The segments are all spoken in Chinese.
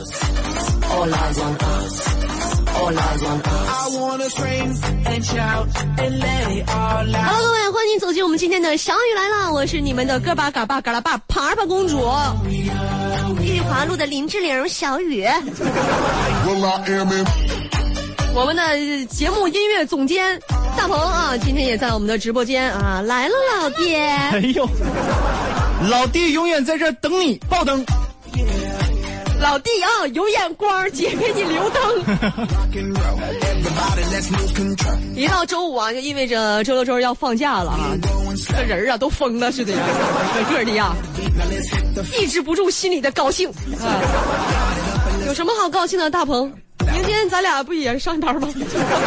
All eyes on us. All eyes on us. I wanna scream and shout and let it all out. Hello，各位，欢迎走进我们今天的小雨来了，我是你们的个把嘎巴嘎拉巴爬爬公主，玉华路的林志玲小雨。Well, I am in. 我们的节目音乐总监大鹏啊，今天也在我们的直播间啊，来了，老弟。哎呦，老弟永远在这儿等你爆灯。老弟啊，有眼光，姐给你留灯。一到周五啊，就意味着周六周日要放假了啊，这人儿啊都疯了似的呀，个个的呀抑制不住心里的高兴啊。有什么好高兴的，大鹏？明天咱俩不也上班吗？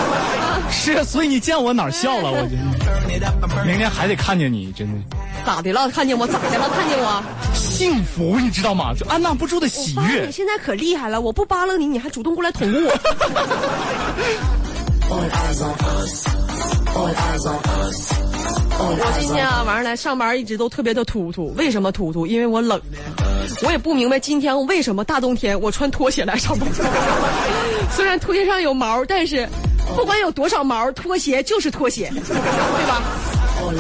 是，所以你见我哪儿笑了？我真的，turn it up and burn 明天还得看见你，真的咋的了？看见我咋的了？看见我？幸福，你知道吗？就按捺不住的喜悦你。现在可厉害了，我不扒拉你，你还主动过来捅我。我今天啊，晚上来上班一直都特别的突突，为什么突突？因为我冷。我也不明白今天为什么大冬天我穿拖鞋来上班。虽然拖鞋上有毛，但是不管有多少毛，拖鞋就是拖鞋，对吧？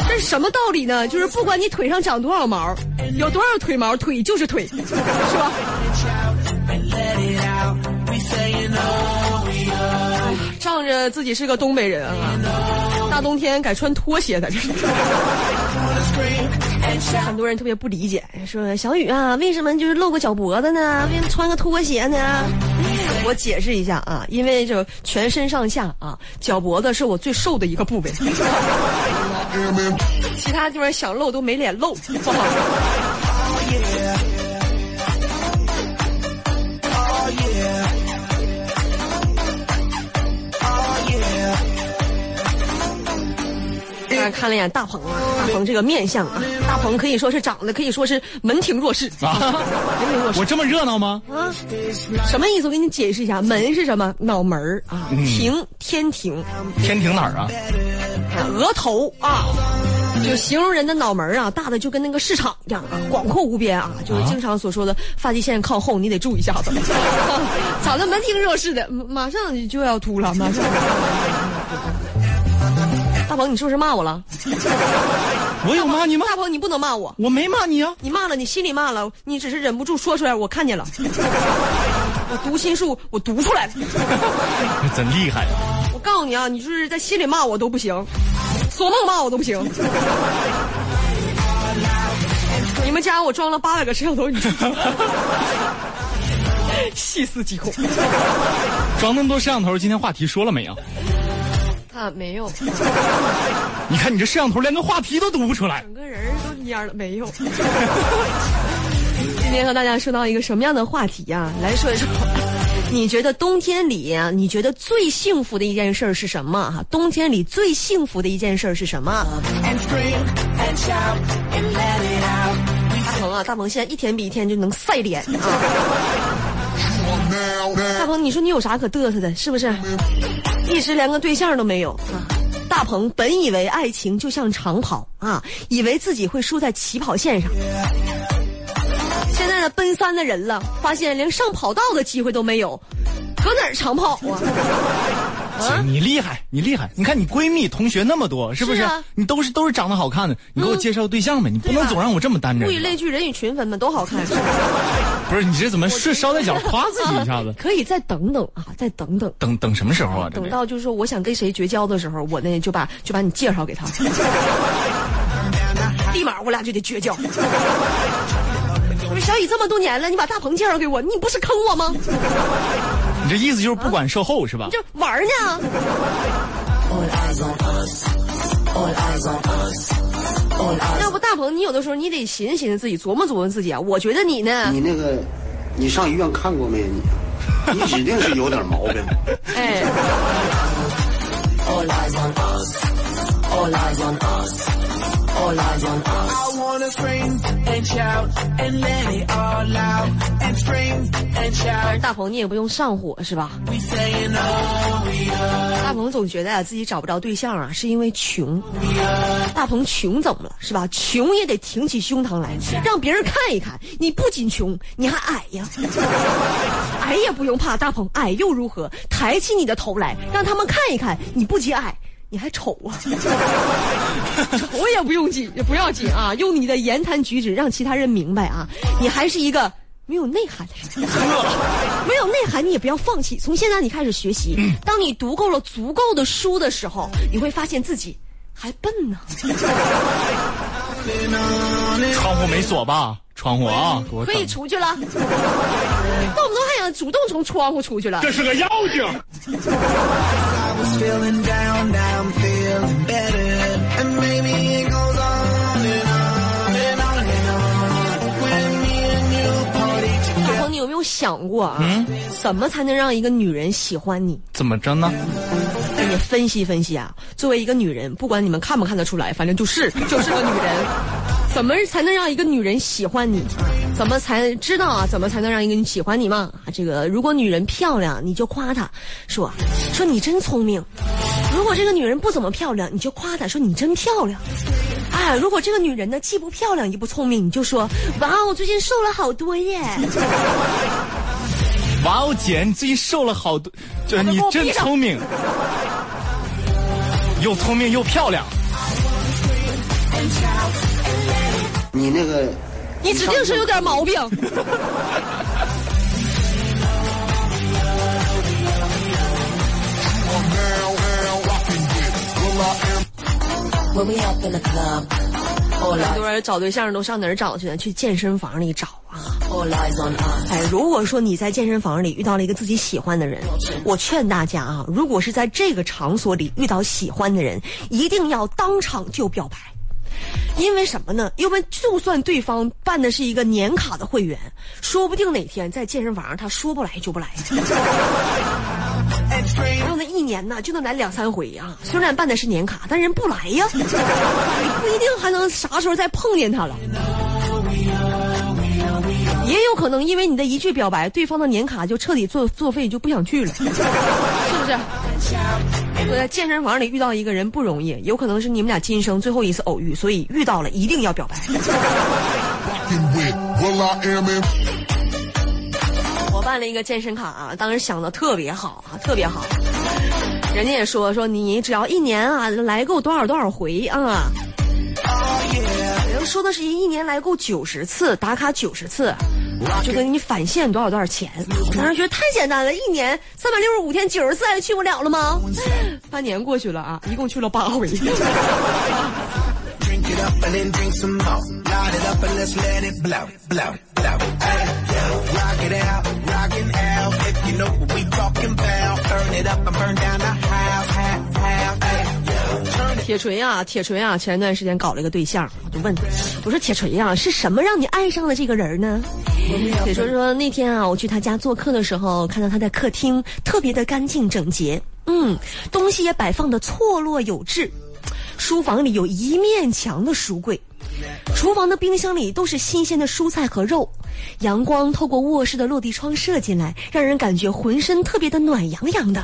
这是什么道理呢？就是不管你腿上长多少毛，有多少腿毛，腿就是腿，是吧？仗着自己是个东北人啊，大冬天改穿拖鞋在这很多人特别不理解，说小雨啊，为什么就是露个脚脖子呢？为什么穿个拖鞋呢？我解释一下啊，因为就全身上下啊，脚脖子是我最瘦的一个部位，其他地方想露都没脸露，不好。看了一眼大鹏啊，大鹏这个面相啊，大鹏可以说是长得可以说是门庭若市啊，门庭若市我这么热闹吗？啊，什么意思？我给你解释一下，门是什么？脑门儿啊，庭天庭，天庭哪儿啊？额头啊，就形容人的脑门儿啊，大的就跟那个市场一样啊，广阔无边啊，就是经常所说的发际线靠后，你得注意一下子，长得门庭若市的，马上就要秃了，马上。大鹏，你是不是骂我了？我有骂你吗？大鹏，你不能骂我，我没骂你啊。你骂了，你心里骂了，你只是忍不住说出来，我看见了。我读心术，我读出来了。真厉害！我告诉你啊，你就是在心里骂我都不行，做梦骂我都不行。你们家我装了八百个摄像头，你细思极恐。装那么多摄像头，今天话题说了没啊？啊，没有，你看你这摄像头连个话题都读不出来。整个人都蔫了，没有。今天和大家说到一个什么样的话题呀、来说一说，你觉得冬天里啊，你觉得最幸福的一件事儿是什么？哈，冬天里最幸福的一件事儿是什么.大鹏啊，大鹏现在一天比一天就能晒脸啊！大鹏，你说你有啥可嘚瑟的？是不是？一时连个对象都没有啊！大鹏本以为爱情就像长跑啊，以为自己会输在起跑线上。现在呢，奔三的人了，发现连上跑道的机会都没有，搁哪儿长跑啊？啊，你厉害，你厉害！你看你闺蜜同学那么多，是不是？是啊你都是都是长得好看的，你给我介绍对象呗，你不能总让我这么单着物。以类聚，人以群分嘛，都好看。不是你这怎么是捎带脚 夸自己一下子？可以再等等啊，再等等。等等什么时候啊？等到就是说我想跟谁绝交的时候，我呢就把就把你介绍给他，立马我俩就得绝交。我说小雨这么多年了，你把大鹏介绍给我，你不是坑我吗？你这意思就是不管售后是吧？就玩儿呢？要不大鹏你有的时候你得寻思寻思自己琢磨琢磨自己啊。我觉得你呢？你那个你上医院看过没有你？你指定是有点毛病。哎。All eyes on us. I wanna scream and shout and let it all out. And scream and shout. 大鹏你也不用上火是吧 oh. 大鹏总觉得啊自己找不着对象啊，是因为穷。大鹏穷怎么了是吧？穷也得挺起胸膛来，让别人看一看，你不仅穷，你还矮呀，矮 矮也不用怕，大鹏，矮又如何？抬起你的头来，让他们看一看，你不仅矮，你还丑啊！丑也不用紧，也不要紧啊，用你的言谈举止让其他人明白啊，你还是一个没有内涵的人。没有内涵，你也不要放弃。从现在你开始学习，当你读够了足够的书的时候，你会发现自己还笨呢。窗户没锁吧？窗户啊，可以出去了。动不动还想主动从窗户出去了。这是个妖精。老鹏，你有没有想过啊？嗯。怎么才能让一个女人喜欢你？怎么着呢？给你分析分析啊。作为一个女人，不管你们看不看得出来，反正就是就是个女人。怎么才能让一个女人喜欢你？怎么才知道啊？怎么才能让一个人喜欢你嘛？啊，这个如果女人漂亮，你就夸她，说说你真聪明；如果这个女人不怎么漂亮，你就夸她说你真漂亮。啊，如果这个女人呢既不漂亮也不聪明，你就说哇，我最近瘦了好多耶。哇哦，姐，你最近瘦了好多，就你真聪明，又聪明又漂亮。你那个你指定是有点毛病。很多人找对象都上哪儿找去呢？去健身房里找啊.哎，如果说你在健身房里遇到了一个自己喜欢的人，我劝大家啊，如果是在这个场所里遇到喜欢的人，一定要当场就表白。因为什么呢？因为就算对方办的是一个年卡的会员，说不定哪天在健身房上他说不来就不来。然后那一年呢，就能来两三回啊。虽然办的是年卡，但人不来呀，不一定还能啥时候再碰见他了。也有可能因为你的一句表白，对方的年卡就彻底作作废，就不想去了，是不是？我在健身房里遇到一个人不容易，有可能是你们俩今生最后一次偶遇，所以遇到了一定要表白。我办了一个健身卡啊，当时想的特别好啊，特别好。人家也说说你只要一年啊来够多少多少回啊，人说的是一年来够九十次，打卡九十次，就给你返现多少多少钱。我当时觉得太简单了，一年三百六十五天九十次还去不了了吗？半年过去了啊，一共去了八回。铁锤啊，铁锤啊，前一段时间搞了一个对象，我就问他，我说铁锤呀、是什么让你爱上了这个人呢？铁锤说那天啊，我去他家做客的时候，看到他在客厅特别的干净整洁，嗯，东西也摆放的错落有致，书房里有一面墙的书柜。厨房的冰箱里都是新鲜的蔬菜和肉，阳光透过卧室的落地窗射进来，让人感觉浑身特别的暖洋洋的。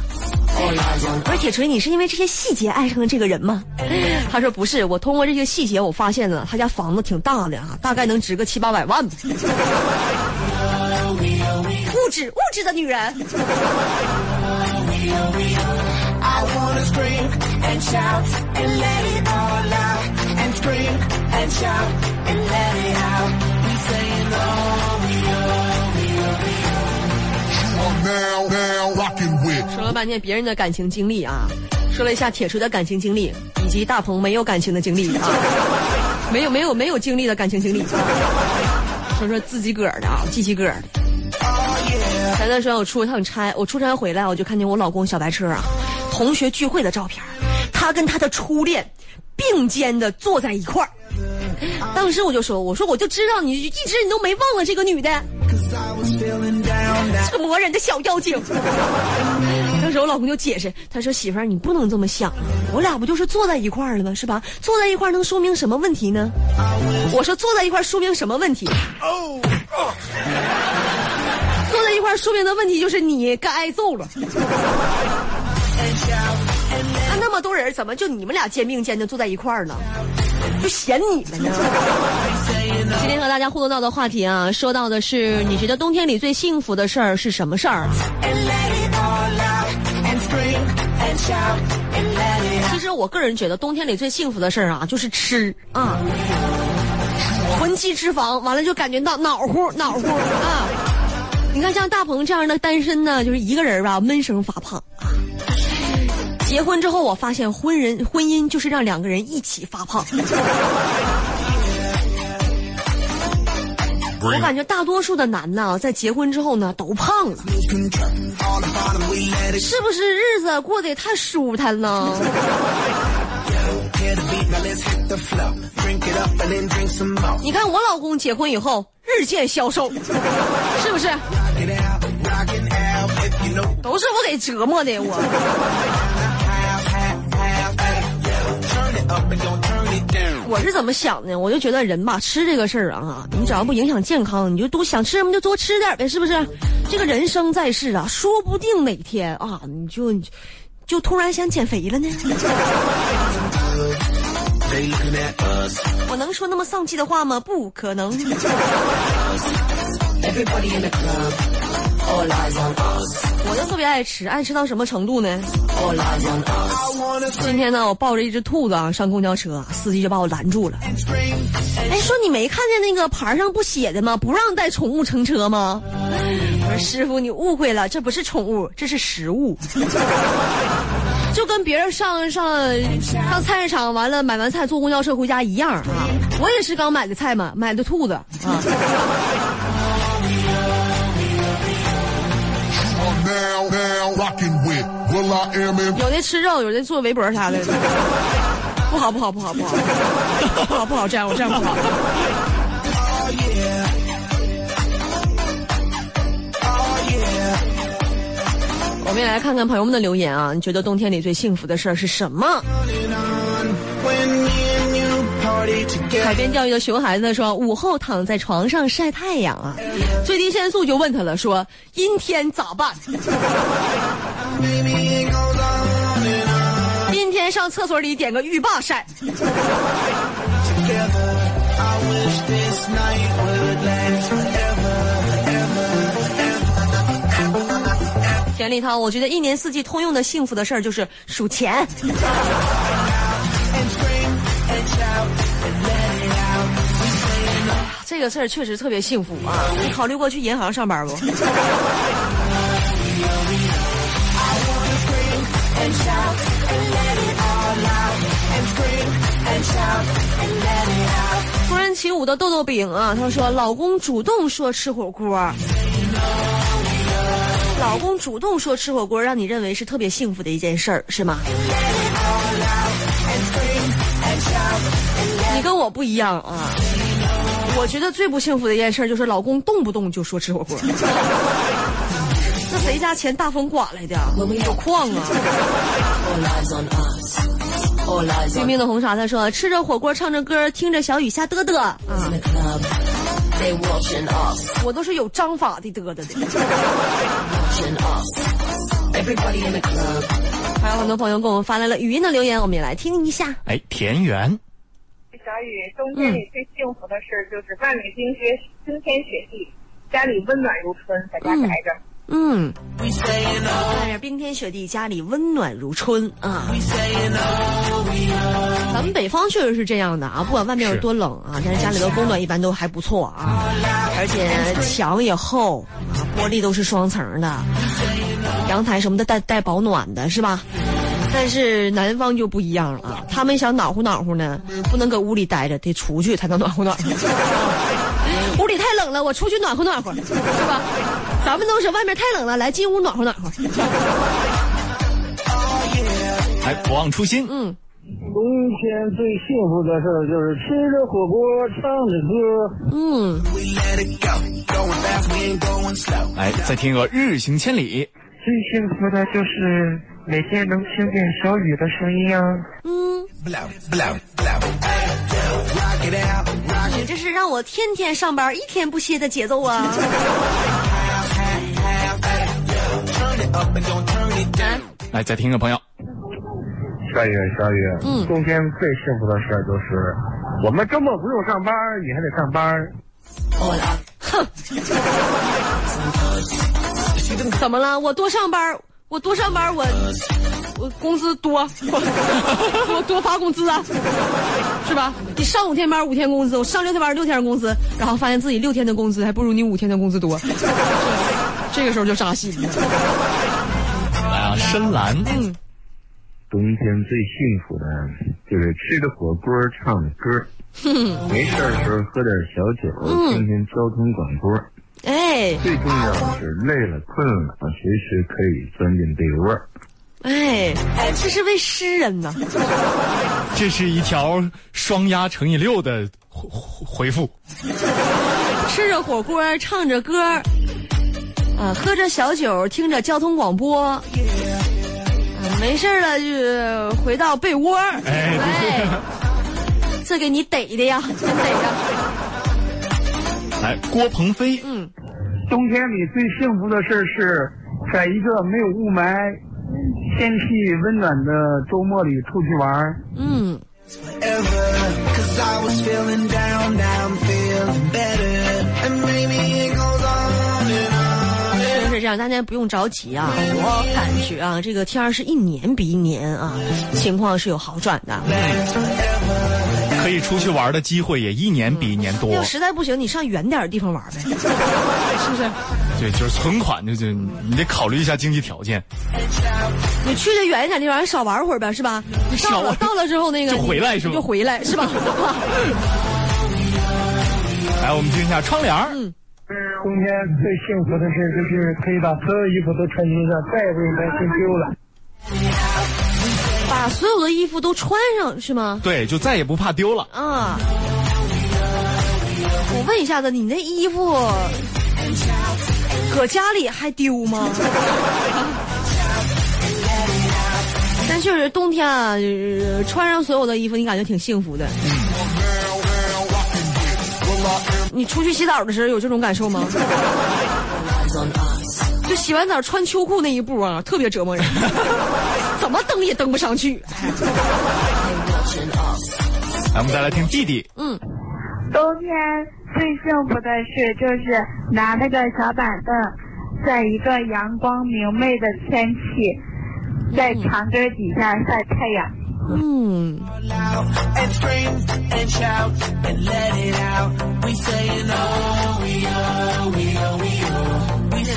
而铁锤，你是因为这些细节爱上了这个人吗？他说不是，我通过这些细节，我发现了他家房子挺大的啊，大概能值个七八百万吧。物质物质的女人，I wanna scream and shout and let it out. And scream and shout and let it out. We saying oh, we oh, we oh, we oh. You are now, now rocking with 说了半天别人的感情经历啊，说了一下铁锤的感情经历，以及大鹏没有感情的经历啊，没有没有没有经历的感情经历啊，说说自己个儿的啊，自己个儿的。前段时间我出一趟差，我出差回来，我就看见我老公小白车啊，同学聚会的照片，他跟他的初恋并肩的坐在一块儿。当时我就说，我说我就知道你一直你都没忘了这个女的. 这个磨人的小妖精。当时我老公就解释，他说媳妇儿你不能这么想，我俩不就是坐在一块儿了吗？是吧？坐在一块儿能说明什么问题呢？我说坐在一块儿说明什么问题？坐在一块儿说明的问题就是你该挨揍了。多人，怎么就你们俩肩并肩的坐在一块儿呢？就嫌你们呢？今天和大家互动到的话题啊，说到的是你觉得冬天里最幸福的事儿是什么事儿？其实我个人觉得冬天里最幸福的事儿啊，就是吃啊，囤积脂肪，完了就感觉到暖乎暖乎啊。你看像大鹏这样的单身呢，就是一个人吧，闷声发胖啊。结婚之后，我发现婚人婚姻就是让两个人一起发胖。我感觉大多数的男的啊，在结婚之后呢，都胖了，是不是日子过得也太舒坦了？你看我老公结婚以后日渐消瘦，是不是？都是我给折磨的我。我是怎么想的？我就觉得人吧，吃这个事儿啊，你只要不影响健康，你就多想吃什么就多吃点呗，是不是？这个人生在世啊，说不定哪天啊，你就就突然想减肥了呢。我能说那么丧气的话吗？不可能。我就特别爱吃，爱吃到什么程度呢？今天呢，我抱着一只兔子啊上公交车，司机就把我拦住了。哎，说你没看见那个牌上不写的吗？不让带宠物乘车吗？我说师傅，你误会了，这不是宠物，这是食物。就跟别人上上上菜市场完了买完菜坐公交车回家一样啊！我也是刚买的菜嘛，买的兔子啊。有的吃肉，有的做围脖啥的，不好不好不好不好，不好不好这样我这样不好。我们也来看看朋友们的留言啊，你觉得冬天里最幸福的事儿是什么？海边钓鱼的熊孩子说：“午后躺在床上晒太阳啊，最低限速就问他了，说阴天咋办？阴天上厕所里点个浴霸晒。”田立涛，我觉得一年四季通用的幸福的事儿就是数钱。这个事儿确实特别幸福啊！你考虑过去银行上班不？突然起舞的豆豆饼啊，他说老公主动说吃火锅，老公主动说吃火锅，让你认为是特别幸福的一件事儿，是吗？你跟我不一样啊！我觉得最不幸福的一件事就是老公动不动就说吃火锅。那谁家钱大风刮来的？有矿啊！拼命的红茶他说吃着火锅唱着歌听着小雨下嘚嘚啊！我都是有章法的嘚嘚的。还有很多朋友给我们发来了语音的留言，我们也来听一下。哎，田园。小雨，冬天里最幸福的事就是外面冰雪冰天雪地，家里温暖如春，在家待着。嗯，外面冰天雪地，家里温暖如春啊。咱们北方确实是这样的啊，不管外面有多冷啊，但是家里的供暖一般都还不错啊，而且墙也厚啊，玻璃都是双层的，阳台什么的带带保暖的是吧？但是南方就不一样了啊，他们想暖和暖和呢，不能搁屋里待着，得出去才能暖和暖和。屋里太冷了，我出去暖和暖和，是吧？咱们都是外面太冷了，来进屋暖和暖和。哎，不忘初心。嗯。冬天最幸福的事儿就是吃着火锅，唱着歌。嗯。哎，再听个日行千里。最幸福的就是每天能听见小雨的声音啊。嗯。你这是让我天天上班一天不歇的节奏啊！来，再听个朋友。小雨，小雨，嗯冬天最幸福的事儿就是，我们周末不用上班，你还得上班。哼 怎么了？我多上班，我多上班，我我工资多，我我多发工资啊，是吧？你上五天班五天工资，我上六天班六天工资，然后发现自己六天的工资还不如你五天的工资多，这个时候就扎心了。来啊，深蓝，嗯，冬天最幸福的就是吃着火锅，唱着歌，没事儿的时候喝点小酒，听听交通广播。哎最重要的是累了困了，随时可以钻进被窝。哎，这是位诗人呢。这是一条双压乘以六的回回复。吃着火锅，唱着歌，啊，喝着小酒，听着交通广播，啊，没事儿了就回到被窝，哎对哎这给你逮的呀，真逮呀，来，郭鹏飞，嗯，冬天里最幸福的事是，在一个没有雾霾、天气温暖的周末里出去玩。嗯.真是这样，大家不用着急啊，我感觉啊，这个天儿是一年比一年啊，情况是有好转的。可以出去玩的机会也一年比一年多要。实在不行，你上远点儿的地方玩呗，是不是？对，就是存款，就就你得考虑一下经济条件。你去的远一点地方，少玩会儿呗，是吧？你到了到了之后，那个就回来是吧就回来是吧？来，我们听一下窗帘儿。嗯冬天最幸福的事就是可以把所有衣服都穿身上，再也不用担心丢了。把所有的衣服都穿上是吗？对，就再也不怕丢了。啊，我问一下子，你那衣服搁家里还丢吗？但确实冬天啊，呃穿上所有的衣服，你感觉挺幸福的。你出去洗澡的时候有这种感受吗？就洗完澡穿秋裤那一步啊，特别折磨人，怎么登也登不上去。来，我们再来听弟弟。嗯，冬天最幸福的事就是拿那个小板凳，在一个阳光明媚的天气，在墙根底下晒太阳。嗯，And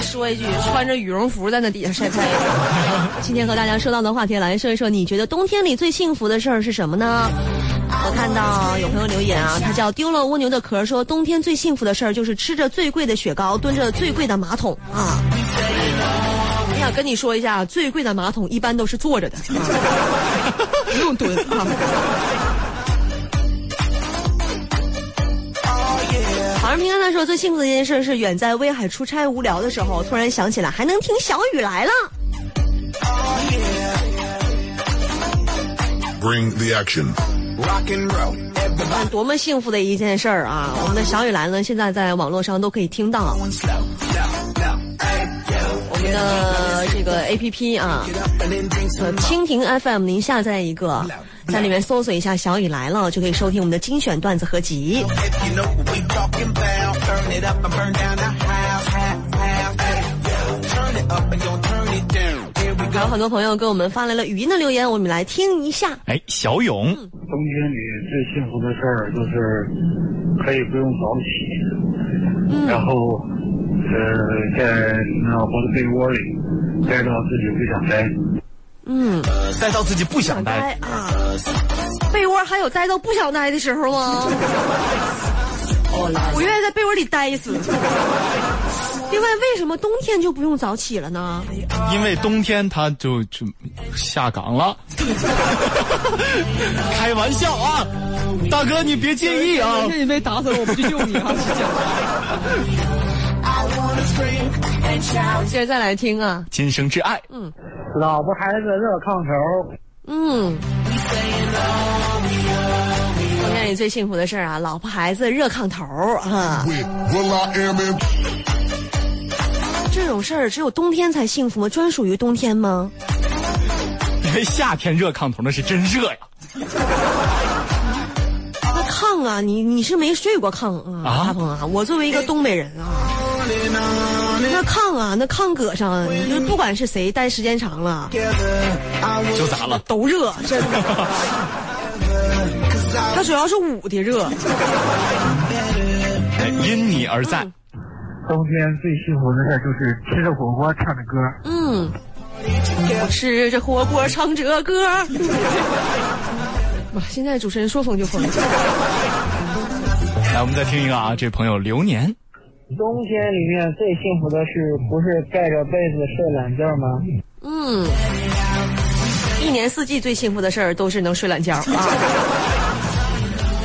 说一句，穿着羽绒服在那底下晒太阳。今天和大家说到的话题来说一说，你觉得冬天里最幸福的事儿是什么呢？我看到有朋友留言啊，他叫丢了蜗牛的壳，说冬天最幸福的事儿就是吃着最贵的雪糕，蹲着最贵的马桶啊。我想跟你说一下，最贵的马桶一般都是坐着的，啊、不用蹲啊。好像平安他说最幸福的一件事是远在威海出差无聊的时候，突然想起来还能听小雨来了。Bring the action. Rock and roll. 看多么幸福的一件事儿啊！我们的小雨来呢，现在在网络上都可以听到。我们的这个 A P P 啊蜻蜓 F M，您下载一个，在里面搜索一下小雨来了就可以收听我们的精选段子合集。还有很多朋友给我们发来了语音的留言我们来听一下。哎小勇。冬天里最幸福的事儿就是可以不用早起然后呃在老婆的被窝里待到自己不想待。嗯，待到自己不想待。待啊，被窝还有待到不想待的时候吗？我愿意在被窝里待死。另外，为什么冬天就不用早起了呢？因为冬天他就就下岗了。开玩笑啊，大哥你别介意啊。你被打死了，我不去救你啊！接着再来听啊，今生挚爱，嗯老婆孩子热炕头，嗯。冬天里最幸福的事儿啊，老婆孩子热炕头儿啊.这种事儿只有冬天才幸福吗？专属于冬天吗？因为夏天热炕头那是真热呀。那炕啊，你你是没睡过炕啊，啊大鹏啊？我作为一个东北人啊，那炕啊，那炕搁上，就是不管是谁待时间长了就咋了？都热，真的。它主要是捂的热。哎因你而在。冬天最幸福的事就是吃着火锅唱着歌。嗯，我吃着火锅唱着歌。哇，现在主持人说疯就疯。来，我们再听一个啊，这朋友流年。冬天里面最幸福的事，不是盖着被子睡懒觉吗？嗯，一年四季最幸福的事儿都是能睡懒觉啊。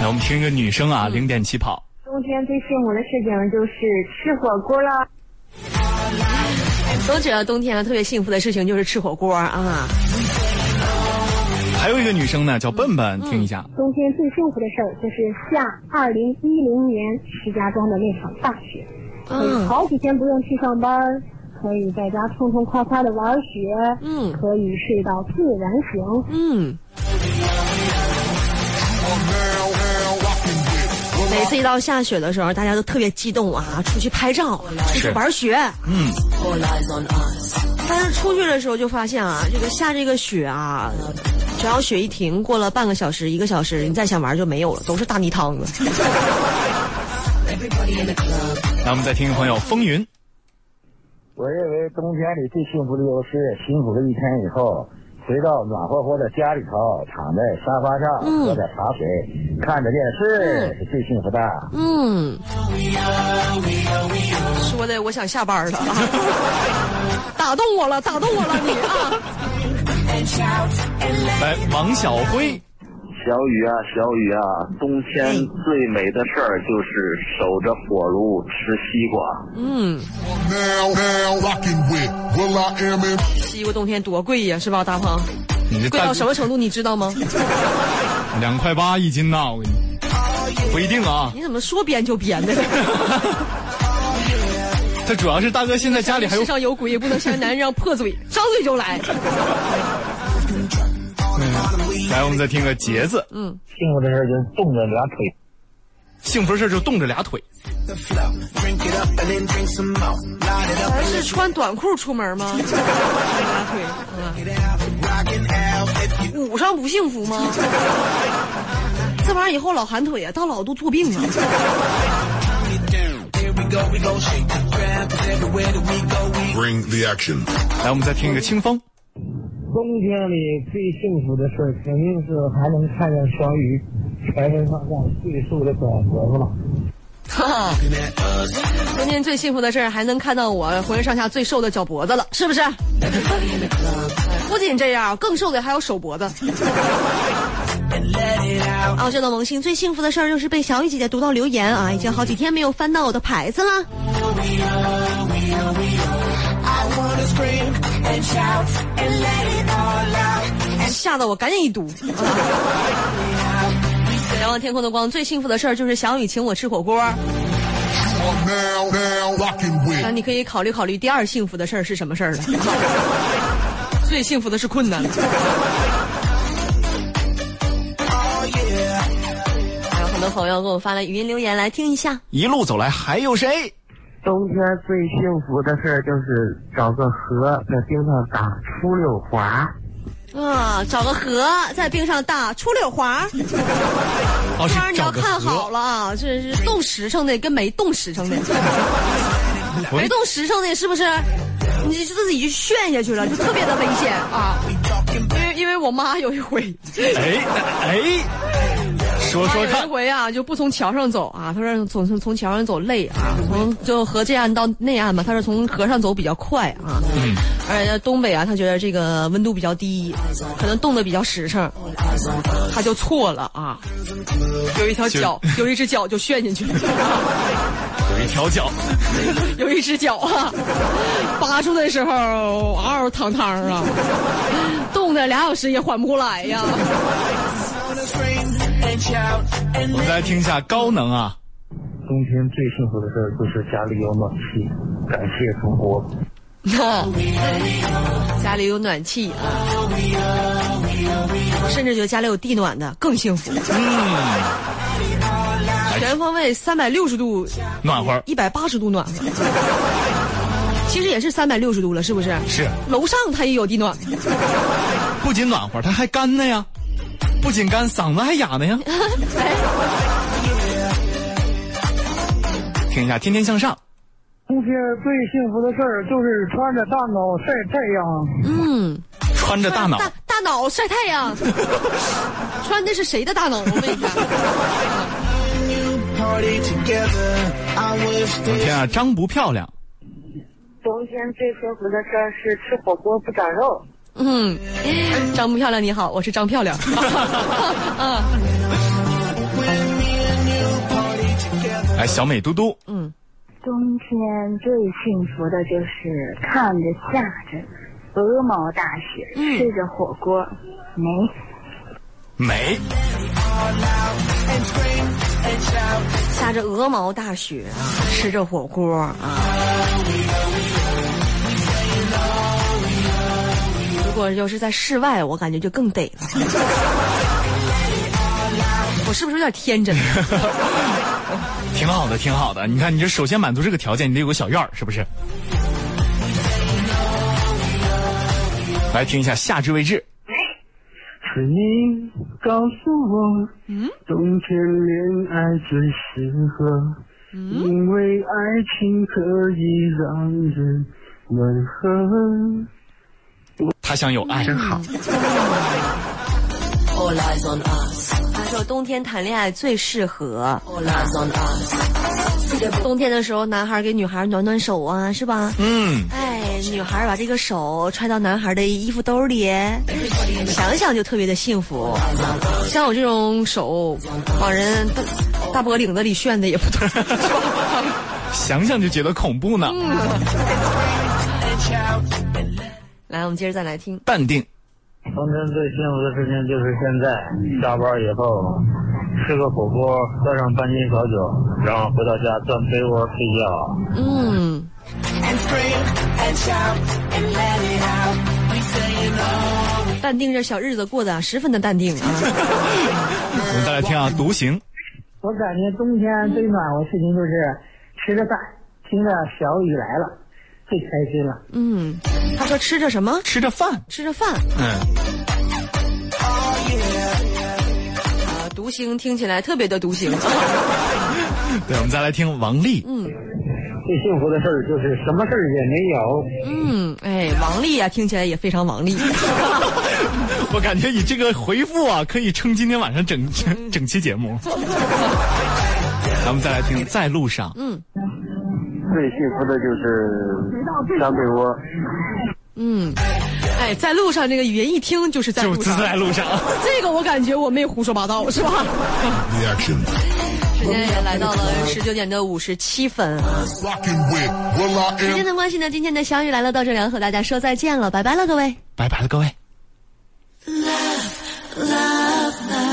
那，我们听一个女生啊，零点起跑。冬天最幸福的事情就是吃火锅了。都知道冬天啊特别幸福的事情就是吃火锅啊。还有一个女生呢，叫笨笨，听一下。冬天最幸福的事儿就是下二零一零年石家庄的那场大雪，嗯好几天不用去上班，可以在家痛痛快快的玩雪，嗯可以睡到自然醒。嗯。每次一到下雪的时候，大家都特别激动啊，出去拍照，出去玩雪。嗯.但是出去的时候就发现啊，这个下这个雪啊，只要雪一停，过了半个小时、一个小时，你再想玩就没有了，都是大泥汤子。来，我们再听一朋友风云。我认为冬天里最幸福的就是辛苦了一天以后，回到暖和和的家里头，躺在沙发上，嗯喝点茶水，看着电视，是最幸福的。嗯，说的我想下班了，打动我了，打动我了你啊！来，王小辉。小雨啊，小雨啊，冬天最美的事儿就是守着火炉吃西瓜。嗯.西瓜冬天多贵呀，是吧，大鹏？贵你这大到什么程度，你知道吗？两块八一斤呐，我跟你不一定啊。你怎么说编就编的？这主要是大哥现在家里还有世上有鬼，也不能像男人一样破嘴，张嘴就来。来，我们再听个节子。嗯，幸福的事就是冻着俩腿。幸福的事就冻着俩腿。还是穿短裤出门吗？俩腿啊，捂上不幸福吗？这玩意儿以后老寒腿啊，到老都做病啊。Bring the action. 来，我们再听一个清风。冬天里最幸福的事儿，肯定是还能看见小雨全身上下最瘦的短脖子了。哈哈，今天最幸福的事儿还能看到我浑身上下最瘦的脚脖子了，是不是？不仅这样，更瘦的还有手脖子。傲娇的萌新最幸福的事儿就是被小雨姐姐读到留言啊，已经好几天没有翻到我的牌子了。吓得我赶紧一读。仰望天空的光，最幸福的事儿就是小雨请我吃火锅。那你可以考虑考虑第二幸福的事儿是什么事儿了？最幸福的是困难。还有很多朋友给我发来语音留言，来听一下。一路走来还有谁？冬天最幸福的事儿就是找个河在冰上打出溜滑。啊，找个河在冰上打出溜滑。哦，这玩意儿你要看好。了啊，这是冻实诚的跟没冻实诚的。没冻实诚的，是不是？你就自己就炫下去了，就特别的危险啊！因为因为我妈有一回，哎哎，说说看。这。回啊，就不从桥上走啊，他说从从从桥上走累啊，从就河这岸到那岸嘛，他说从河上走比较快啊。嗯，而且东北啊，他觉得这个温度比较低，可能冻得比较实诚，他就错了啊，有一条脚，有一只脚就陷进去了。有一条脚，有一只脚啊，拔出的时候嗷嗷汤汤啊，冻的俩小时也缓不过来呀。我们再来听一下高能啊。冬天最幸福的事儿就是家里有暖气，感谢中国。家里有暖气啊。甚至觉得家里有地暖的更幸福。嗯，全方位三百六十度暖和，一百八十度暖和。其实也是三百六十度了，是不是？是。楼上它也有地暖，不仅暖和，它还干呢呀。不仅干，嗓子还哑呢呀。听一下《天天向上》。冬天最幸福的事儿就是穿着大脑晒太阳。嗯，穿着大脑，大大脑晒太阳。穿的是谁的大脑？我问一下。天啊，张不漂亮。冬天最幸福的事儿是吃火锅不长肉。嗯，张不漂亮，你好，我是张漂亮。嗯。来，小美嘟嘟。嗯。冬天最幸福的就是看着下着鹅毛大雪，嗯、吃着火锅，美。美。下着鹅毛大雪啊，吃着火锅啊。果要是在室外，我感觉就更得了。我是不是有点天真？挺好的，挺好的。你看，你这首先满足这个条件，你得有个小院儿，是不是？来听一下，夏至未至。是你告诉我，嗯，冬天恋爱最适合，嗯，因为爱情可以让人暖和。他想有爱，真好。他说冬天谈恋爱最适合。冬天的时候，男孩给女孩暖暖手啊，是吧？嗯。哎，女孩把这个手揣到男孩的衣服兜里，想想就特别的幸福。像我这种手往人大大脖领子里炫的也不多，想想就觉得恐怖呢。嗯、来，我们接着再来听。淡定。冬天最幸福的事情就是现在下班以后吃个火锅，喝上半斤小酒，然后回到家钻被窝睡觉。嗯。淡定，这小日子过得十分的淡定啊。我们再来听啊，独行。我感觉冬天最暖和的事情就是吃着饭，听着小雨来了。最开心了。嗯，他说吃着什么？吃着饭，吃着饭。嗯。啊，独行听起来特别的独行。对，我们再来听王丽。嗯，最幸福的事儿就是什么事儿也没有。嗯，哎，王丽啊，听起来也非常王丽。我感觉你这个回复啊，可以撑今天晚上整整整期节目。咱们再来听，在路上。嗯。最幸福的就是张被窝。嗯，哎，在路上这个语言一听就是在路上，就在路上。这个我感觉我没胡说八道，是吧？时间也来到了十九点的五十七分。时间的关系呢，今天的小雨来了到这里要和大家说再见了，拜拜了，各位，拜拜了，各位。Love, love, love.